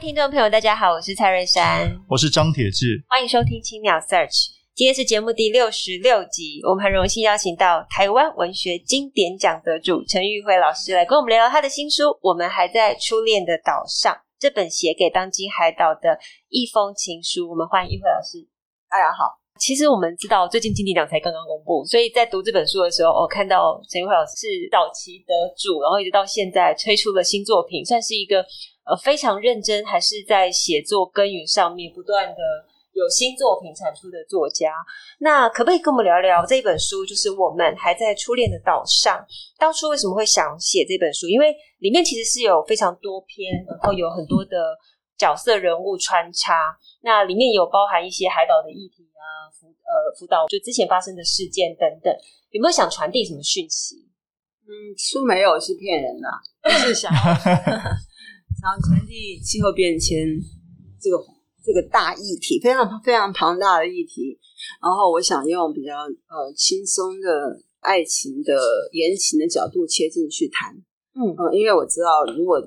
听众朋友，大家好，我是蔡瑞珊，我是张铁志，欢迎收听青鸟 Search。今天是节目第六十六集，我们很荣幸邀请到台湾文学经典奖得主陈玉慧老师来跟我们聊聊他的新书《我们还在初恋的岛上》这本写给当今海岛的一封情书。我们欢迎玉慧老师。大家好，其实我们知道最近金鼎奖才刚刚公布，所以在读这本书的时候，我看到陈玉慧老师是早期得主，然后一直到现在推出了新作品，算是一个。呃，非常认真，还是在写作耕耘上面不断的有新作品产出的作家。那可不可以跟我们聊聊这本书？就是我们还在初恋的岛上，当初为什么会想写这本书？因为里面其实是有非常多篇，然后有很多的角色人物穿插。那里面有包含一些海岛的议题啊，辅呃辅导就之前发生的事件等等。有没有想传递什么讯息？嗯，书没有是骗人的，不是想要。想传递气候变迁这个这个大议题，非常非常庞大的议题。然后我想用比较呃轻松的爱情的言情的角度切进去谈，嗯嗯，因为我知道如果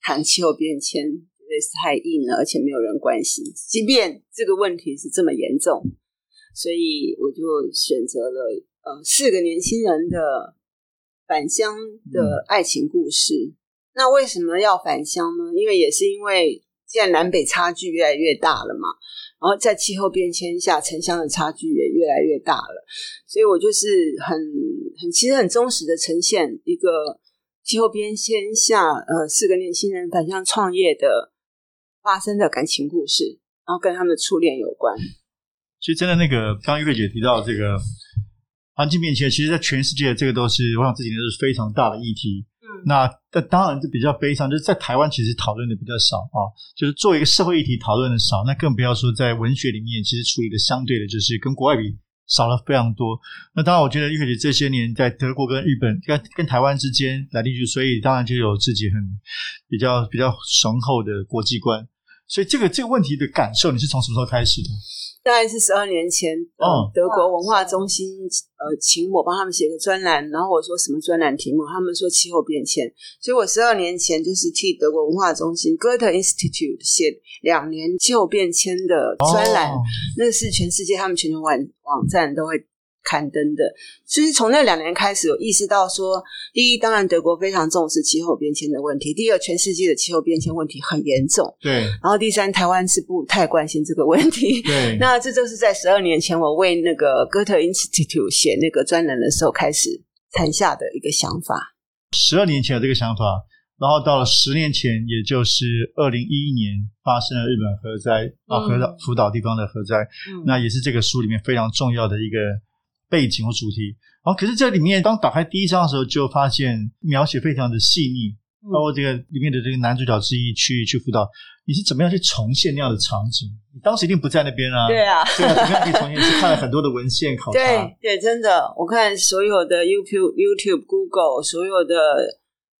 谈气候变迁绝太硬了，而且没有人关心。即便这个问题是这么严重，所以我就选择了呃四个年轻人的返乡的爱情故事。嗯那为什么要返乡呢？因为也是因为现在南北差距越来越大了嘛，然后在气候变迁下，城乡的差距也越来越大了，所以我就是很很其实很忠实的呈现一个气候变迁下，呃，四个年轻人返乡创业的发生的感情故事，然后跟他们的初恋有关。所以真的那个，刚刚玉慧姐提到这个环境变迁，其实在全世界这个都是，我想这几年都是非常大的议题。嗯那那当然就比较悲伤，就是在台湾其实讨论的比较少啊，就是作为一个社会议题讨论的少，那更不要说在文学里面，其实处理的相对的就是跟国外比少了非常多。那当然，我觉得玉慧姐这些年在德国跟日本跟跟台湾之间来地去，所以当然就有自己很比较比较雄厚的国际观。所以这个这个问题的感受，你是从什么时候开始的？大概是十二年前，嗯、德国文化中心呃请我帮他们写个专栏，然后我说什么专栏题目，他们说气候变迁，所以我十二年前就是替德国文化中心 Goethe Institute 写两年气候变迁的专栏，哦、那是全世界他们全球网网站都会。刊登的，所以从那两年开始，有意识到说，第一，当然德国非常重视气候变迁的问题；第二，全世界的气候变迁问题很严重。对。然后第三，台湾是不太关心这个问题。对。那这就是在十二年前，我为那个 Goethe Institute 写那个专栏的时候开始产下的一个想法。十二年前有这个想法，然后到了十年前，也就是二零一一年发生了日本核灾啊，核岛福岛地方的核灾，嗯、那也是这个书里面非常重要的一个。背景和主题，然后可是这里面当打开第一章的时候，就发现描写非常的细腻，包括这个里面的这个男主角之一去去辅导，你是怎么样去重现那样的场景？你当时一定不在那边啊？对啊，对啊，怎么样可以重现？是看了很多的文献考察，对对，真的，我看所有的 YouTube、YouTube、Google，所有的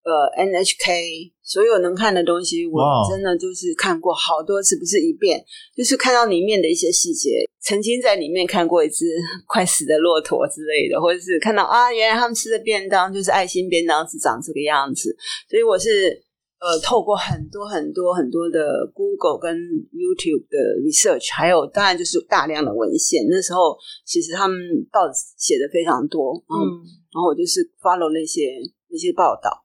呃 NHK，所有能看的东西，我真的就是看过好多次，不是一遍，就是看到里面的一些细节。曾经在里面看过一只 快死的骆驼之类的，或者是看到啊，原来他们吃的便当就是爱心便当，是长这个样子。所以我是呃，透过很多很多很多的 Google 跟 YouTube 的 research，还有当然就是大量的文献。那时候其实他们报纸写的非常多，嗯，嗯，然后我就是 follow 那些那些报道，然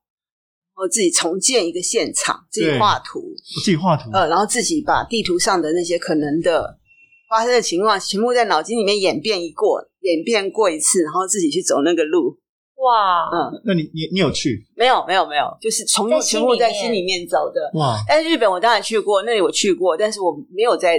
后自己重建一个现场，自己画图，自己画图，呃，然后自己把地图上的那些可能的。发生的情况全部在脑筋里面演变一过，演变过一次，然后自己去走那个路。哇，嗯，那你你你有去？没有，没有，没有，就是从全部在心里面走的。哇！但是日本我当然去过，那里我去过，但是我没有在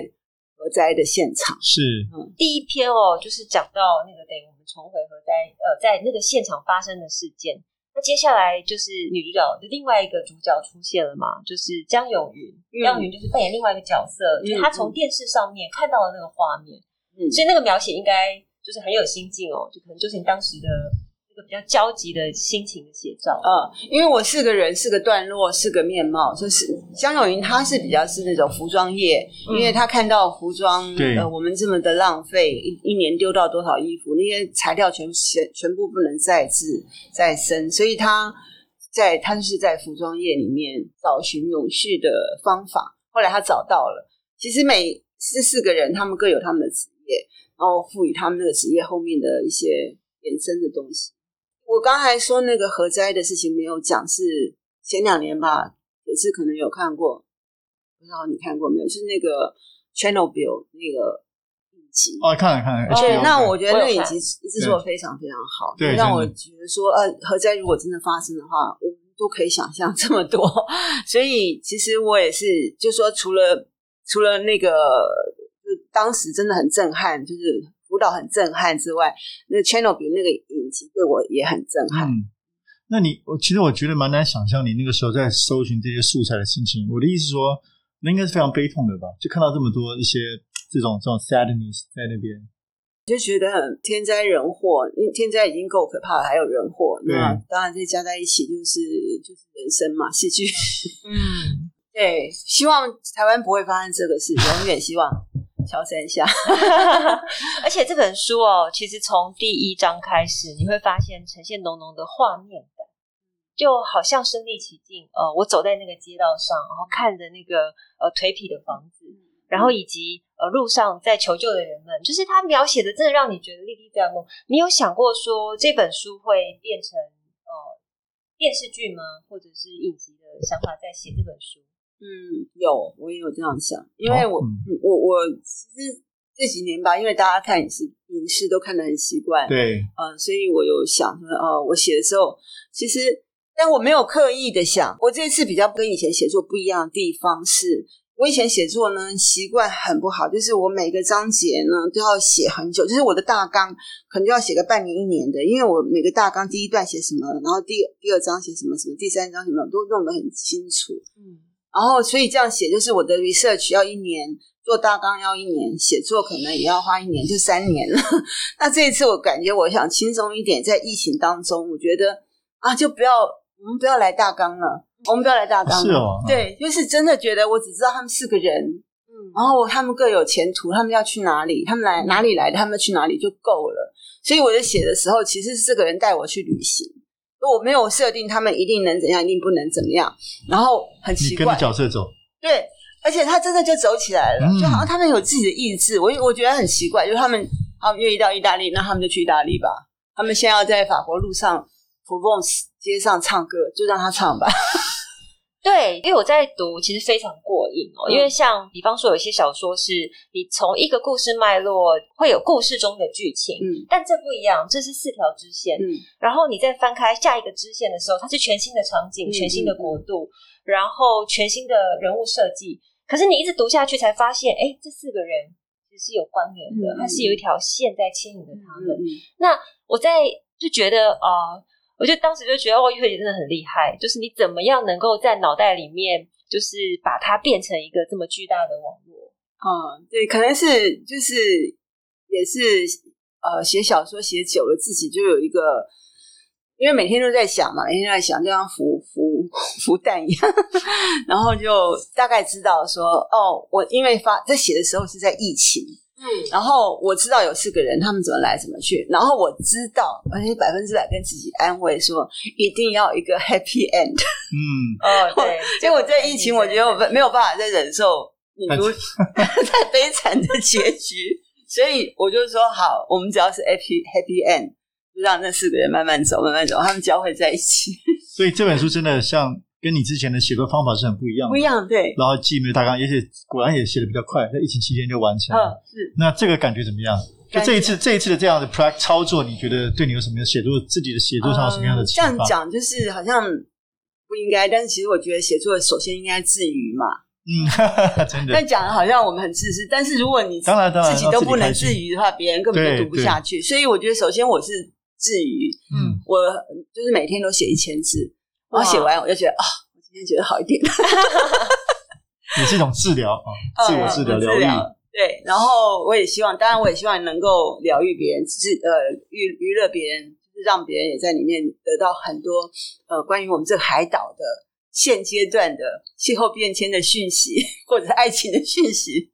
核灾的现场。是，嗯，第一篇哦，就是讲到那个等于我们重回核灾，呃，在那个现场发生的事件。那接下来就是女主角的另外一个主角出现了嘛，就是江永云。江永云就是扮演另外一个角色，嗯、就是她从电视上面看到了那个画面，嗯，所以那个描写应该就是很有心境哦，就可能就是你当时的。比较焦急的心情的写照，嗯，因为我四个人、四个段落、四个面貌，就是江永云，他是比较是那种服装业，嗯、因为他看到服装，对呃，我们这么的浪费，一一年丢到多少衣服，那些材料全全全部不能再制再生，所以他在他就是在服装业里面找寻永续的方法。后来他找到了，其实每这四个人，他们各有他们的职业，然后赋予他们那个职业后面的一些衍生的东西。我刚才说那个核灾的事情没有讲，是前两年吧，也是可能有看过，不知道你看过没有？是那个 Channel Bill 那个影集哦，看了看了。对，那我觉得那个影集制作非常非常好，对，让我觉得说，呃，核灾如果真的发生的话，我们都可以想象这么多。所以其实我也是，就说除了除了那个，就当时真的很震撼，就是。舞蹈很震撼之外，那个 Channel Bill 那个影集对我也很震撼。嗯，那你我其实我觉得蛮难想象你那个时候在搜寻这些素材的心情。我的意思是说，那应该是非常悲痛的吧？就看到这么多一些这种这种 sadness 在那边，就觉得很天灾人祸，因为天灾已经够可怕了，还有人祸，那当然这加在一起就是就是人生嘛，戏剧。嗯，对，希望台湾不会发生这个事，永远希望。调整一下，而且这本书哦，其实从第一章开始，你会发现呈现浓浓的画面感，就好像身临其境。呃，我走在那个街道上，然后看着那个呃颓圮的房子，然后以及呃路上在求救的人们，就是他描写的，真的让你觉得历历在目。你有想过说这本书会变成呃电视剧吗？或者是影集的想法在写这本书？嗯，有，我也有这样想，因为我，哦嗯、我，我其实这几年吧，因为大家看影视，影视都看得很习惯，对，嗯，所以我有想说，哦，我写的时候，其实，但我没有刻意的想，我这次比较跟以前写作不一样的地方是，我以前写作呢习惯很不好，就是我每个章节呢都要写很久，就是我的大纲可能就要写个半年一年的，因为我每个大纲第一段写什么，然后第第二章写什么什么，第三章什么都弄得很清楚，嗯。然后，所以这样写就是我的 research 要一年，做大纲要一年，写作可能也要花一年，就三年了。那这一次我感觉我想轻松一点，在疫情当中，我觉得啊，就不要我们不要来大纲了，我们不要来大纲了。是哦，对，就是真的觉得我只知道他们四个人，嗯，然后他们各有前途，他们要去哪里，他们来哪里来的，他们去哪里就够了。所以我在写的时候，其实是这个人带我去旅行。我没有设定他们一定能怎样，一定不能怎么样，然后很奇怪，你跟着角色走，对，而且他真的就走起来了，嗯、就好像他们有自己的意志。我我觉得很奇怪，就是他们他们愿意到意大利，那他们就去意大利吧。他们先要在法国路上普旺斯街上唱歌，就让他唱吧。对，因为我在读，其实非常过瘾哦。嗯、因为像比方说，有些小说是你从一个故事脉络会有故事中的剧情，嗯，但这不一样，这是四条支线，嗯，然后你再翻开下一个支线的时候，它是全新的场景、嗯、全新的国度，嗯、然后全新的人物设计。可是你一直读下去，才发现，哎，这四个人其实是有关联的，嗯、它是有一条线在牵引着他们。嗯、那我在就觉得啊。呃我就当时就觉得哦，玉慧姐真的很厉害，就是你怎么样能够在脑袋里面，就是把它变成一个这么巨大的网络？嗯，对，可能是就是也是呃，写小说写久了，自己就有一个，因为每天都在想嘛，每天都在想，就像孵孵孵蛋一样，然后就大概知道说，哦，我因为发在写的时候是在疫情。嗯，然后我知道有四个人，他们怎么来怎么去。然后我知道，而且百分之百跟自己安慰说，一定要一个 happy end。嗯，哦，对。结果在疫情，我觉得我没有办法再忍受你如 太悲惨的结局，所以我就说好，我们只要是 happy happy end，就让那四个人慢慢走，慢慢走，他们交汇在一起。所以这本书真的像。跟你之前的写作方法是很不一样的，不一样，对。然后记没有大纲，而且果然也写的比较快，在疫情期间就完成了。嗯，是。那这个感觉怎么样？就这一次，这一次的这样的 practice 操作，你觉得对你有什么样写作自己的写作上有什么样的启发？这样讲就是好像不应该，但是其实我觉得写作首先应该自娱嘛。嗯，真的。但讲的好像我们很自私，但是如果你当然当然自己都不能自娱的话，别人根本就读不下去。所以我觉得首先我是自娱，嗯，我就是每天都写一千字，然后写完我就觉得啊，我今天觉得好一点，也是一种治疗啊，自我治疗疗愈。对，然后我也希望，当然我也希望能够疗愈别人，只是呃娱娱乐别人，就是让别人也在里面得到很多呃关于我们这个海岛的现阶段的气候变迁的讯息，或者是爱情的讯息。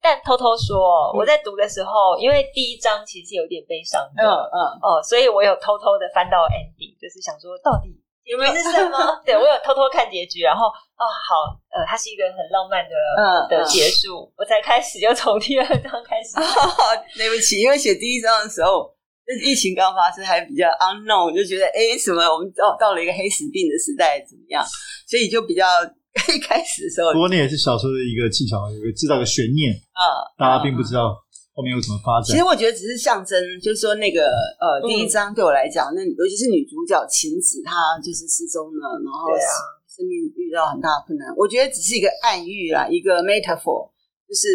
但偷偷说，嗯、我在读的时候，因为第一章其实有点悲伤的，嗯嗯哦，所以我有偷偷的翻到 ending，就是想说到底。有没有 是什么？对，我有偷偷看结局，然后哦，好，呃，它是一个很浪漫的、嗯、的结束，嗯、我才开始就从第二章开始。哦、对不起，因为写第一章的时候，那疫情刚发生，还比较 unknown，就觉得哎，什么我们到到了一个黑死病的时代怎么样？所以就比较一开始的时候。不过那也是小说的一个技巧，有个制造个悬念啊，大家并不知道。后面有什么发展？其实我觉得只是象征，就是说那个呃，第一章对我来讲，那尤其是女主角晴子，她就是失踪了，然后生命遇到很大的困难。我觉得只是一个暗喻啦，一个 metaphor，就是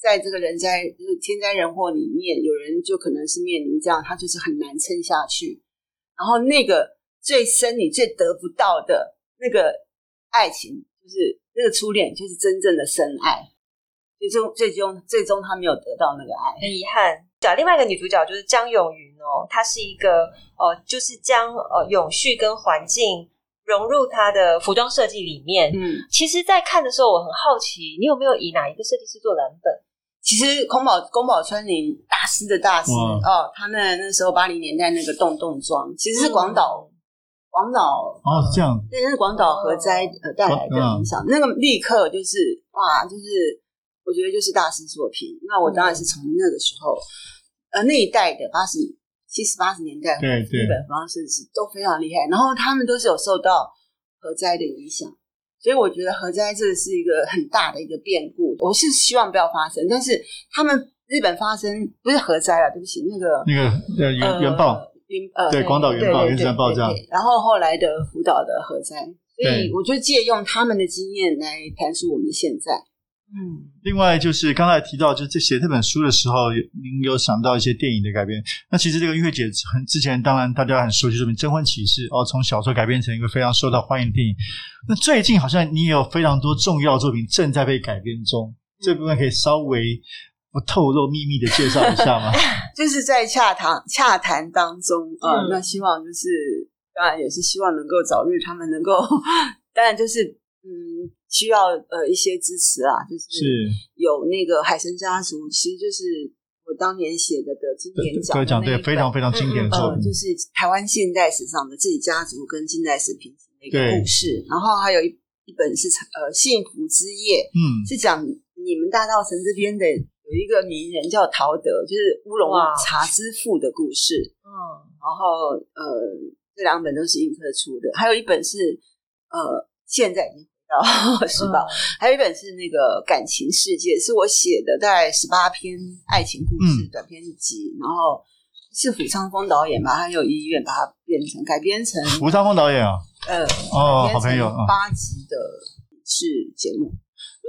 在这个人灾就是天灾人祸里面，有人就可能是面临这样，他就是很难撑下去。然后那个最深你最得不到的那个爱情，就是那个初恋，就是真正的深爱。最终，最终，最终，他没有得到那个爱，很遗憾。讲另外一个女主角就是江永云哦，她是一个呃，就是将呃永续跟环境融入她的服装设计里面。嗯，其实，在看的时候，我很好奇，你有没有以哪一个设计师做蓝本？其实宫保宫保川林大师的大师哇哦，他那那时候八零年代那个洞洞装，其实是广岛广岛哦，这样对，那是广岛核灾呃带来的影响，嗯、那个立刻就是哇，就是。我觉得就是大师作品。那我当然是从那个时候，嗯、呃，那一代的八十七十八十年代，对对，日本服装设计师都非常厉害。然后他们都是有受到核灾的影响，所以我觉得核灾这是一个很大的一个变故。我是希望不要发生，但是他们日本发生不是核灾了，对不起，那个那个呃原原爆原呃对广岛原爆原子弹爆炸，然后后来的福岛的核灾，所以我就借用他们的经验来阐述我们的现在。嗯，另外就是刚才提到，就是在写这本书的时候，您有想到一些电影的改编。那其实这个玉慧姐很之前，当然大家很熟悉这本《征婚启事》哦，从小说改编成一个非常受到欢迎的电影。那最近好像你也有非常多重要作品正在被改编中，这部分可以稍微不透露秘密的介绍一下吗？就是在洽谈洽谈当中啊，嗯、那希望就是当然也是希望能够早日他们能够，当然就是。嗯，需要呃一些支持啊，就是有那个海神家族，其实就是我当年写的的经典讲的对，非常非常经典的作品，呃，就是台湾现代史上的自己家族跟近代史平行的一个故事。然后还有一一本是呃幸福之夜，嗯，是讲你们大稻城这边的有一个名人叫陶德，就是乌龙茶之父的故事。嗯，然后呃这两本都是映客出的，还有一本是呃现在已经。然后是吧？还有一本是那个感情世界，是我写的，大概十八篇爱情故事短篇集。然后是胡昌峰导演把他有医院把它变成改编成胡昌峰导演啊，呃哦，好朋友八集的是节目。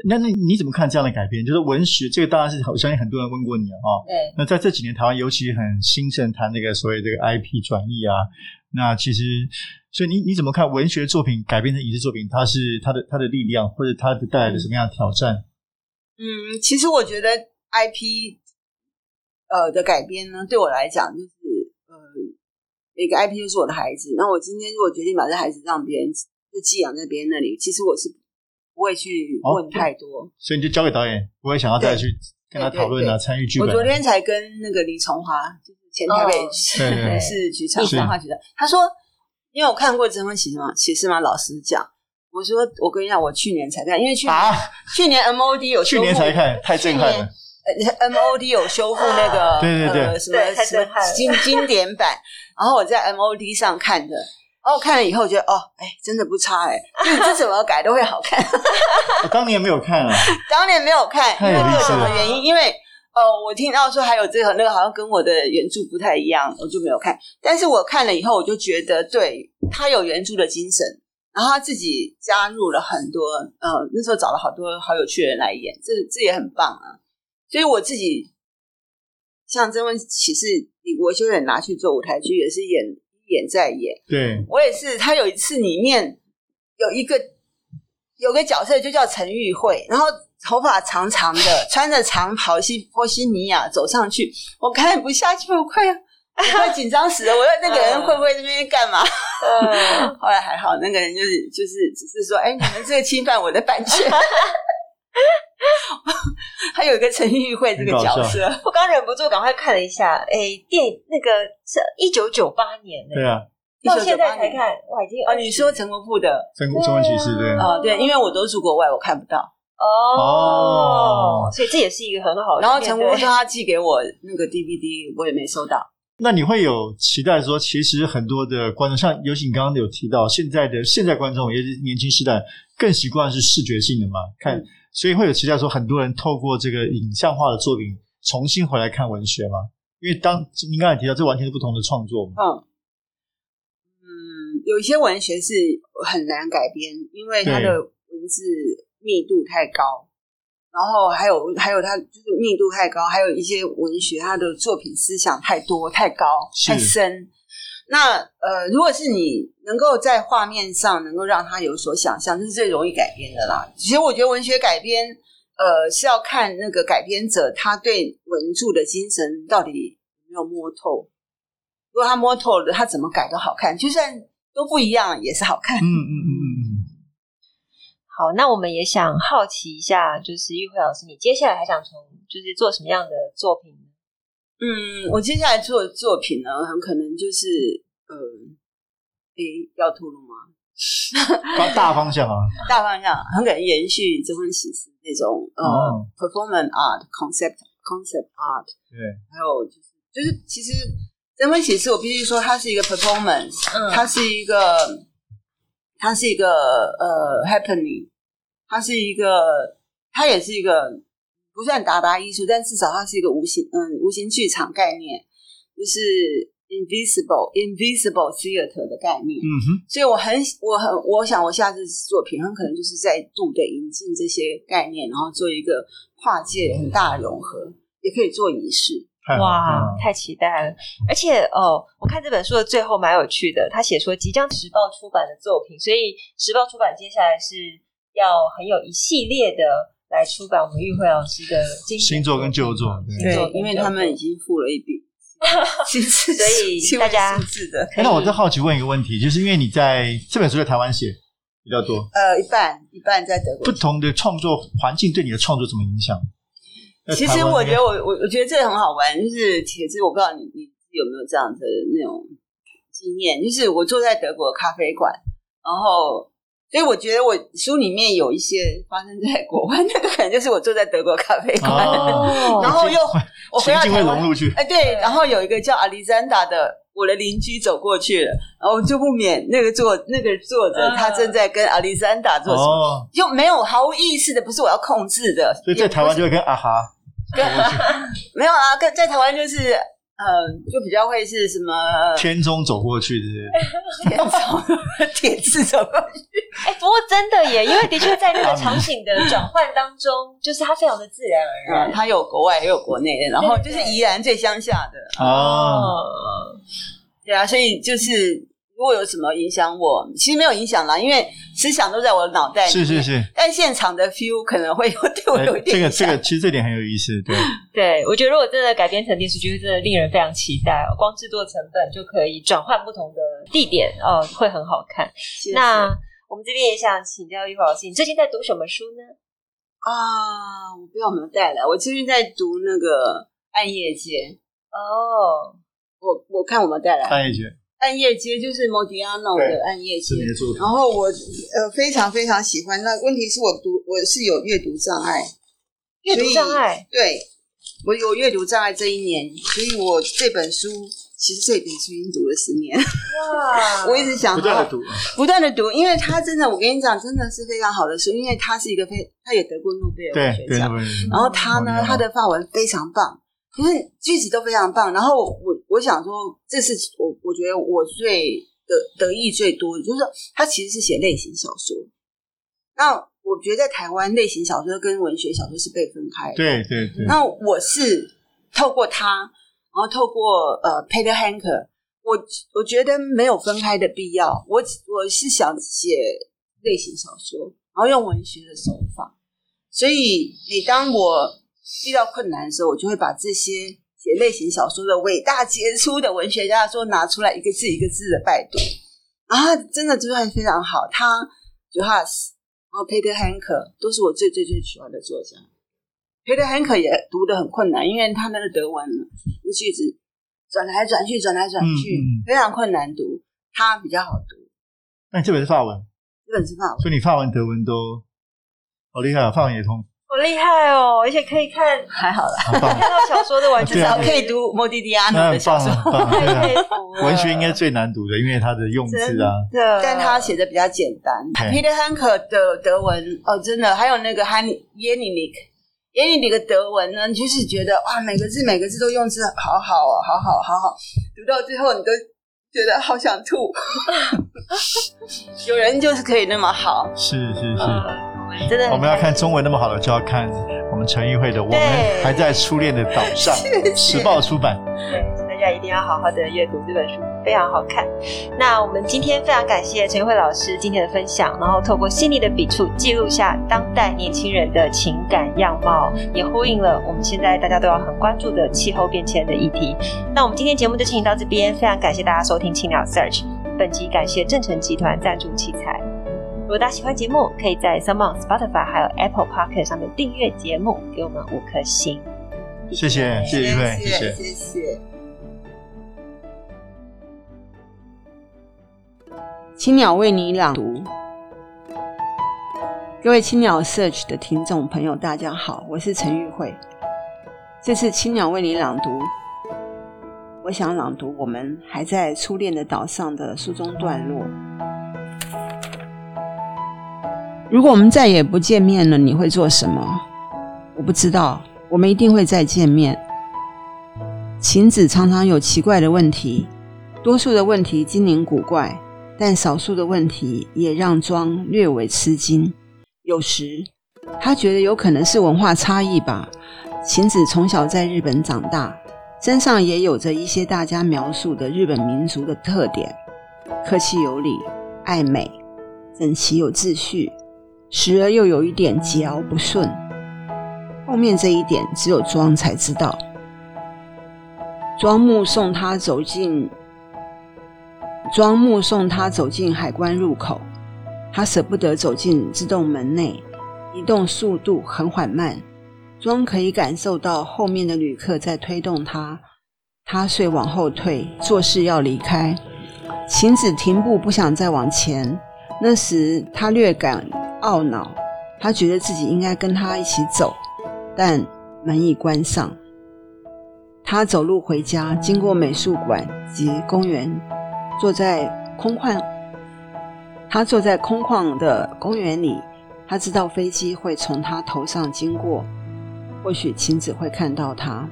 那那你怎么看这样的改编？就是文学这个当然是我相信很多人问过你啊。对。那在这几年台湾尤其很兴盛谈那个所谓这个 IP 转译啊，那其实。所以你你怎么看文学作品改编成影视作品？它是它的它的力量，或者它的带来的什么样的挑战？嗯，其实我觉得 IP 呃的改编呢，对我来讲就是呃每个 IP 就是我的孩子。那我今天如果决定把这孩子让别人就寄养在别人那里，其实我是不会去问太多。哦、所以你就交给导演，不会想要再去跟他讨论啊，参与剧本。我昨天才跟那个李崇华，就是前台北 市剧场文化局长，他说。因为我看过《征婚启事》吗？启事吗？老实讲，我说我跟你讲，我去年才看，因为去年、啊、去年 MOD 有修复，去年才看，太震撼了。呃，MOD 有修复那个、啊、对对对、呃、什么什么经经典版，然后我在 MOD 上看的，然后我看了以后觉得哦，哎，真的不差哎，就是这怎么改都会好看。我 当年没有看啊，当年没有看，因为有什么原因？因为。哦，我听到说还有这个那个，好像跟我的原著不太一样，我就没有看。但是我看了以后，我就觉得对他有原著的精神，然后他自己加入了很多，呃，那时候找了好多好有趣的人来演，这这也很棒啊。所以我自己像《征婚启事》，李国修也拿去做舞台剧，也是演演在演。对，我也是。他有一次里面有一个有个角色就叫陈玉慧，然后头发长长的，穿着长袍西波西尼亚走上去，我看不下去，我快要我快紧张死了。我说那个人会不会那边干嘛？嗯，后来还好，那个人就是就是只是说，哎，你们这个侵犯我的版权。还有一个陈玉慧这个角色，我刚忍不住赶快看了一下。哎，电那个是一九九八年的，对啊，到现在才看，哇，已经哦，你说陈国富的《征婚启事》对。啊，对，因为我都住国外，我看不到。哦，所以这也是一个很好的。然后陈国富说他寄给我那个 DVD，我也没收到。那你会有期待说，其实很多的观众，像尤其你刚刚有提到，现在的现在观众，也是年轻时代，更习惯是视觉性的嘛，看。所以会有期待说，很多人透过这个影像化的作品重新回来看文学吗？因为当您刚才提到，这完全是不同的创作嘛。嗯嗯，有一些文学是很难改编，因为它的文字密度太高，然后还有还有它就是密度太高，还有一些文学它的作品思想太多太高太深。那呃，如果是你能够在画面上能够让他有所想象，这是最容易改编的啦。其实我觉得文学改编，呃，是要看那个改编者他对文著的精神到底有没有摸透。如果他摸透了，他怎么改都好看，就算都不一样也是好看。嗯嗯嗯 嗯。好，那我们也想好奇一下，就是玉慧老师，你接下来还想从就是做什么样的作品？嗯，我接下来做的作品呢，很可能就是，呃，诶，要吐露吗？大方向啊，大方向，很可能延续征婚启事那种呃、哦、performance art concept concept art。对，还有就是就是其实征婚启事，我必须说它是一个 performance，嗯，它是一个它是一个呃 happening，它是一个它也是一个。不算达达艺术，但至少它是一个无形，嗯，无形剧场概念，就是 invisible invisible theater 的概念。嗯哼，所以我很我很我想我下次作品很可能就是再度的引进这些概念，然后做一个跨界很大的融合，嗯、也可以做仪式。哇，太期待了！而且哦，我看这本书的最后蛮有趣的，他写说即将时报出版的作品，所以时报出版接下来是要很有一系列的。来出版我们玉慧老师的新作跟旧作，对，因为他们已经付了一笔，所以大家。那我再好奇问一个问题，就是因为你在这本书在台湾写比较多，呃，一半一半在德国。不同的创作环境对你的创作怎么影响？其实我觉得我我我觉得这个很好玩，就是其实我不知道你你有没有这样的那种经验，就是我坐在德国咖啡馆，然后。所以我觉得我书里面有一些发生在国外，那 个可能就是我坐在德国咖啡馆，哦、然后又我回到台湾，哎，对，然后有一个叫阿里山达的我的邻居走过去了，然后就不免那个作那个作者他正在跟阿里山达做什么，哦、就没有毫无意识的，不是我要控制的，所以在台湾就会跟啊哈，跟没有啊，跟在台湾就是。嗯，就比较会是什么天中走过去的，天中铁刺走过去。哎，不过真的耶，因为的确在那个 场景的转换当中，就是它非常的自然而然。它有国外也有国内的，然后就是宜兰最乡下的哦。对啊，所以就是。如果有什么影响我，其实没有影响啦，因为思想都在我的脑袋里。是是是，但现场的 feel 可能会有对我有一点、欸。这个这个，其实这点很有意思。对 对，我觉得如果真的改编成电视剧，真的令人非常期待哦。光制作成本就可以转换不同的地点哦，会很好看。谢谢。那我们这边也想请教玉慧老师，你最近在读什么书呢？啊，我不知道有没有带来。我最近在读那个《暗夜街》哦，我我看我们带来《暗夜街》。暗夜街就是莫迪亚诺的暗夜街，然后我呃非常非常喜欢。那问题是我读我是有阅读障碍，阅读障碍，对，我有阅读障碍这一年，所以我这本书其实这本书已经读了十年。哇！我一直想不断的读，不断的读，因为它真的，我跟你讲，真的是非常好的书，因为它是一个非，他也得过诺贝尔文学奖，然后他呢，他的法文非常棒。就是句子都非常棒，然后我我想说，这是我我觉得我最得得意最多的，就是说他其实是写类型小说。那我觉得在台湾类型小说跟文学小说是被分开的，对对对。那我是透过他，然后透过呃 Peter Hanker，我我觉得没有分开的必要。我我是想写类型小说，然后用文学的手法。所以每当我遇到困难的时候，我就会把这些写类型小说的伟大杰出的文学家说拿出来，一个字一个字的拜读。啊，真的真的非常好。他 Juhas，然后 Peter Hanker 都是我最最最喜欢的作家。Peter Hanker 也读的很困难，因为他那个德文那句子转来转去，转来转去，嗯嗯、非常困难读。他比较好读。那你这本是法文？这本是法文，所以你法文、德文都好厉害啊！法文也通。好厉害哦！而且可以看，还好啦，看到小说的完全至少可以读莫迪迪亚诺的小说，太佩服了。文学应该最难读的，因为它的用字啊，对，但他写的比较简单。Peter Hanker 的德文哦，真的，还有那个 Han Jelinek Jelinek 的德文呢，你就是觉得哇，每个字每个字都用字好好哦，好好好好，读到最后你都觉得好想吐。有人就是可以那么好，是是是。真的，我们要看中文那么好的，就要看我们陈玉慧的《我们还在初恋的岛上》，时报出版。对，大家一定要好好的阅读这本书，非常好看。那我们今天非常感谢陈玉慧老师今天的分享，然后透过细腻的笔触记录下当代年轻人的情感样貌，也呼应了我们现在大家都要很关注的气候变迁的议题。那我们今天节目就进行到这边，非常感谢大家收听青鸟 Search。本集感谢正成集团赞助器材。如果大家喜欢节目，可以在 SoundOn Spotify 还有 Apple Podcast 上面订阅节目，给我们五颗星。谢谢，谢谢一位，谢谢，谢谢。青鸟为你朗读，各位青鸟 Search 的听众朋友，大家好，我是陈玉慧。这次青鸟为你朗读，我想朗读我们还在初恋的岛上的书中段落。如果我们再也不见面了，你会做什么？我不知道。我们一定会再见面。晴子常常有奇怪的问题，多数的问题精灵古怪，但少数的问题也让庄略微吃惊。有时他觉得有可能是文化差异吧。晴子从小在日本长大，身上也有着一些大家描述的日本民族的特点：客气有礼、爱美、整齐有秩序。时而又有一点桀骜不驯，后面这一点只有庄才知道。庄目送他走进，庄目送他走进海关入口，他舍不得走进自动门内，移动速度很缓慢。庄可以感受到后面的旅客在推动他，他遂往后退，作势要离开。晴子停步，不想再往前。那时他略感。懊恼，他觉得自己应该跟他一起走，但门已关上。他走路回家，经过美术馆及公园，坐在空旷。他坐在空旷的公园里，他知道飞机会从他头上经过，或许晴子会看到他。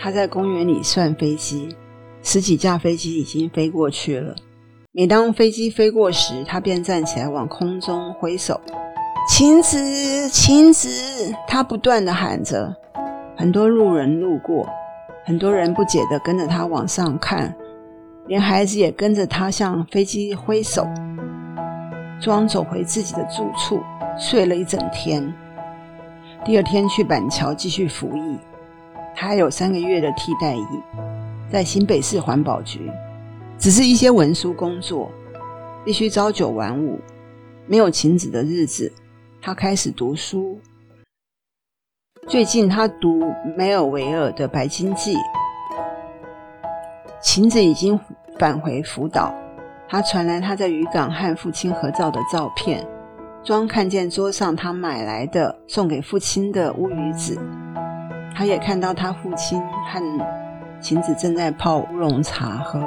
他在公园里算飞机，十几架飞机已经飞过去了。每当飞机飞过时，他便站起来往空中挥手。晴子，晴子，他不断地喊着。很多路人路过，很多人不解地跟着他往上看，连孩子也跟着他向飞机挥手。庄走回自己的住处，睡了一整天。第二天去板桥继续服役，他还有三个月的替代役，在新北市环保局。只是一些文书工作，必须朝九晚五，没有晴子的日子。他开始读书。最近他读梅尔维尔的《白鲸记》。晴子已经返回福岛，他传来他在渔港和父亲合照的照片。庄看见桌上他买来的送给父亲的乌鱼子，他也看到他父亲和晴子正在泡乌龙茶喝。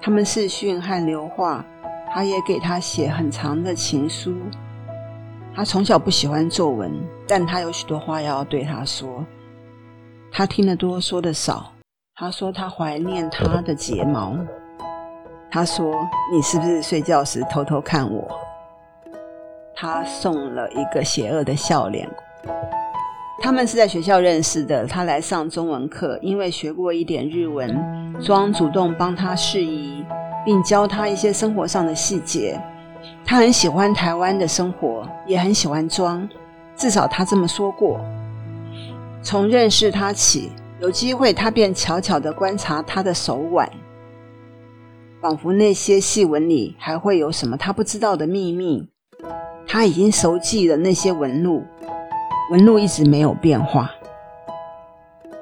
他们视讯和留话，他也给他写很长的情书。他从小不喜欢作文，但他有许多话要对他说。他听得多，说得少。他说他怀念他的睫毛。他说：“你是不是睡觉时偷偷看我？”他送了一个邪恶的笑脸。他们是在学校认识的。他来上中文课，因为学过一点日文，庄主动帮他释疑，并教他一些生活上的细节。他很喜欢台湾的生活，也很喜欢庄，至少他这么说过。从认识他起，有机会他便悄悄地观察他的手腕，仿佛那些细纹里还会有什么他不知道的秘密。他已经熟记了那些纹路。纹路一直没有变化。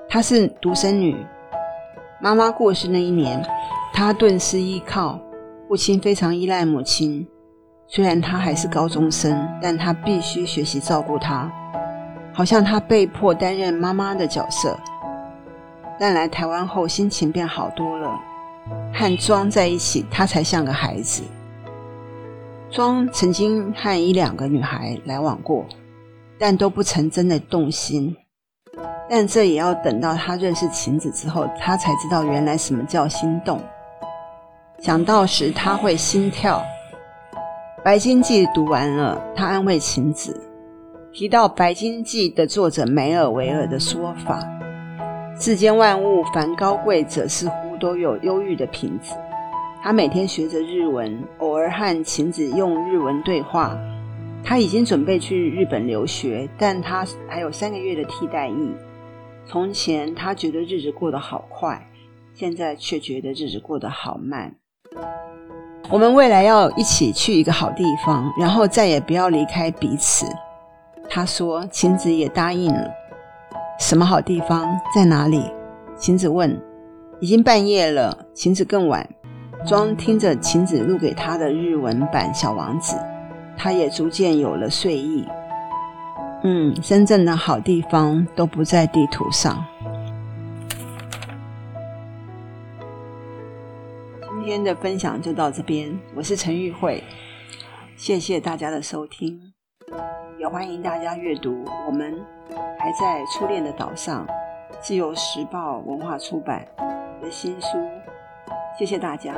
她是独生女，妈妈过世那一年，她顿失依靠，父亲非常依赖母亲。虽然她还是高中生，但她必须学习照顾她，好像她被迫担任妈妈的角色。但来台湾后，心情变好多了，和庄在一起，她才像个孩子。庄曾经和一两个女孩来往过。但都不曾真的动心，但这也要等到他认识晴子之后，他才知道原来什么叫心动。想到时他会心跳。《白鲸记》读完了，他安慰晴子，提到《白鲸记》的作者梅尔维尔的说法：世间万物凡高贵者，似乎都有忧郁的品质。他每天学着日文，偶尔和晴子用日文对话。他已经准备去日本留学，但他还有三个月的替代役。从前他觉得日子过得好快，现在却觉得日子过得好慢。我们未来要一起去一个好地方，然后再也不要离开彼此。他说，晴子也答应了。什么好地方？在哪里？晴子问。已经半夜了，晴子更晚。庄听着晴子录给他的日文版《小王子》。他也逐渐有了睡意。嗯，真正的好地方都不在地图上。今天的分享就到这边，我是陈玉慧，谢谢大家的收听，也欢迎大家阅读我们还在初恋的岛上，自由时报文化出版的新书，谢谢大家。